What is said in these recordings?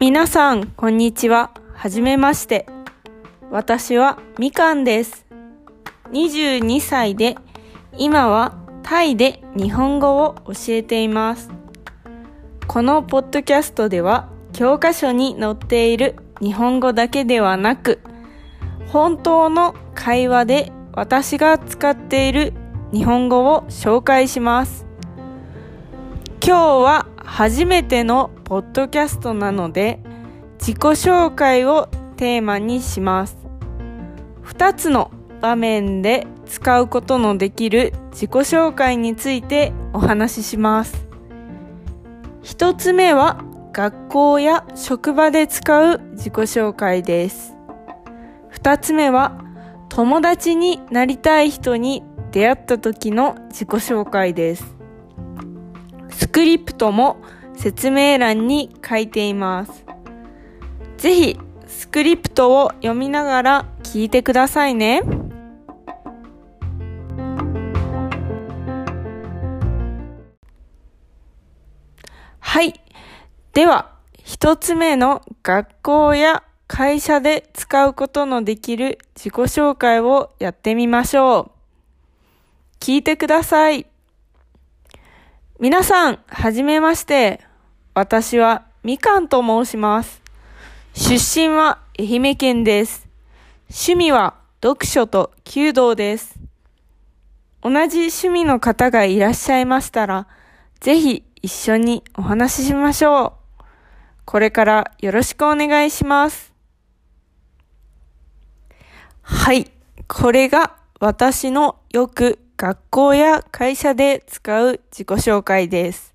皆さん、こんにちは。はじめまして。私はみかんです。22歳で、今はタイで日本語を教えています。このポッドキャストでは、教科書に載っている日本語だけではなく、本当の会話で私が使っている日本語を紹介します。今日は初めてのポッドキャストなので自己紹介をテーマにします。2つの場面で使うことのできる自己紹介についてお話しします。1つ目は学校や職場で使う自己紹介です。2つ目は友達になりたい人に出会った時の自己紹介です。スクリプトも説明欄に書いています。ぜひスクリプトを読みながら聞いてくださいね。はい。では、一つ目の学校や会社で使うことのできる自己紹介をやってみましょう。聞いてください。皆さん、はじめまして。私はみかんと申します。出身は愛媛県です。趣味は読書と弓道です。同じ趣味の方がいらっしゃいましたら、ぜひ一緒にお話ししましょう。これからよろしくお願いします。はい。これが私のよく学校や会社で使う自己紹介です。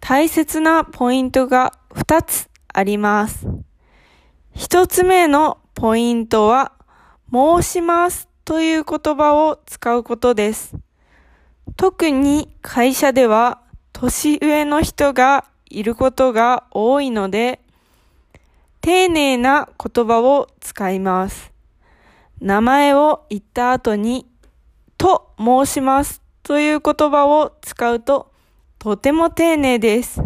大切なポイントが2つあります。1つ目のポイントは、申しますという言葉を使うことです。特に会社では年上の人がいることが多いので、丁寧な言葉を使います。名前を言った後に、と申しますという言葉を使うととても丁寧です。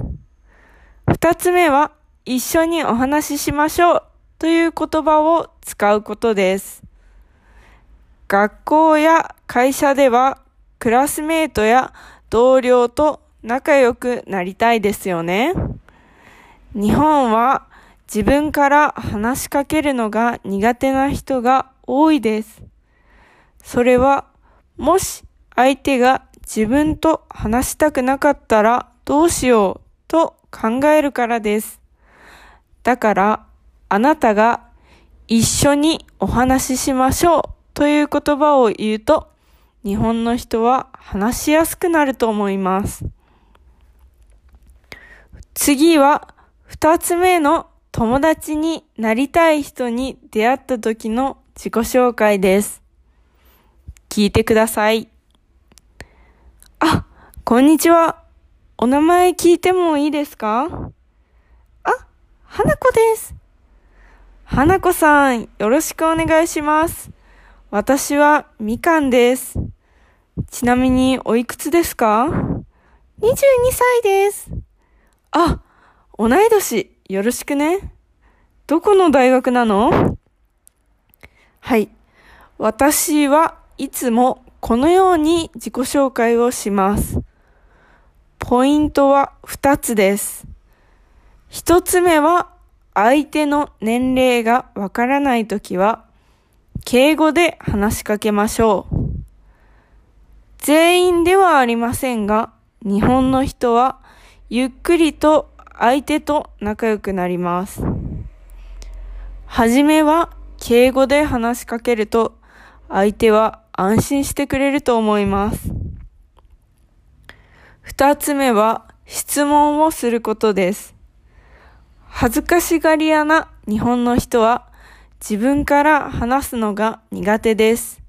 二つ目は一緒にお話ししましょうという言葉を使うことです。学校や会社ではクラスメートや同僚と仲良くなりたいですよね。日本は自分から話しかけるのが苦手な人が多いです。それはもし相手が自分と話したくなかったらどうしようと考えるからです。だからあなたが一緒にお話ししましょうという言葉を言うと日本の人は話しやすくなると思います。次は二つ目の友達になりたい人に出会った時の自己紹介です。聞いてください。あ、こんにちは。お名前聞いてもいいですか？あ、花子です。花子さん、よろしくお願いします。私はみかんです。ちなみにおいくつですか ?22 歳です。あ、同い年、よろしくね。どこの大学なの？はい。私はいつもこのように自己紹介をします。ポイントは2つです。1つ目は相手の年齢がわからないときは敬語で話しかけましょう。全員ではありませんが、日本の人はゆっくりと相手と仲良くなります。はじめは敬語で話しかけると相手は安心してくれると思います。二つ目は質問をすることです。恥ずかしがり屋な日本の人は自分から話すのが苦手です。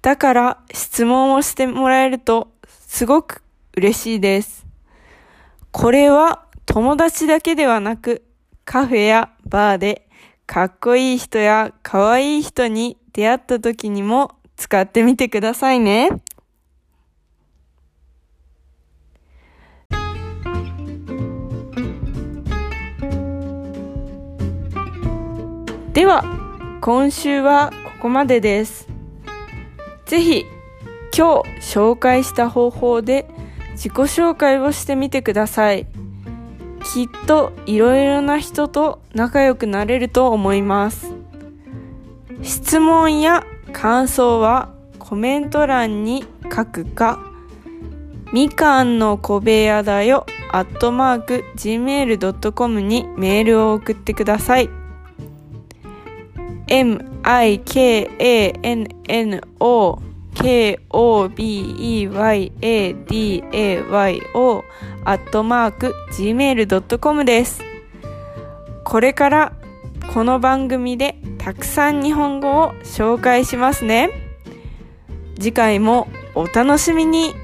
だから質問をしてもらえるとすごく嬉しいです。これは友達だけではなくカフェやバーでかっこいい人やかわいい人に出会った時にも使ってみてくださいね。では、今週はここまでです。ぜひ、今日紹介した方法で自己紹介をしてみてください。きっといろいろな人と仲良くなれると思います。質問や感想はコメント欄に書くか、みかんの小部屋だよ、アットマーク、gmail.com にメールを送ってください。m-i-k-a-n-n-o k-o-b-e-y-a-d-a-y-o アットマーク gmail.com です。これからこの番組でたくさん日本語を紹介しますね。次回もお楽しみに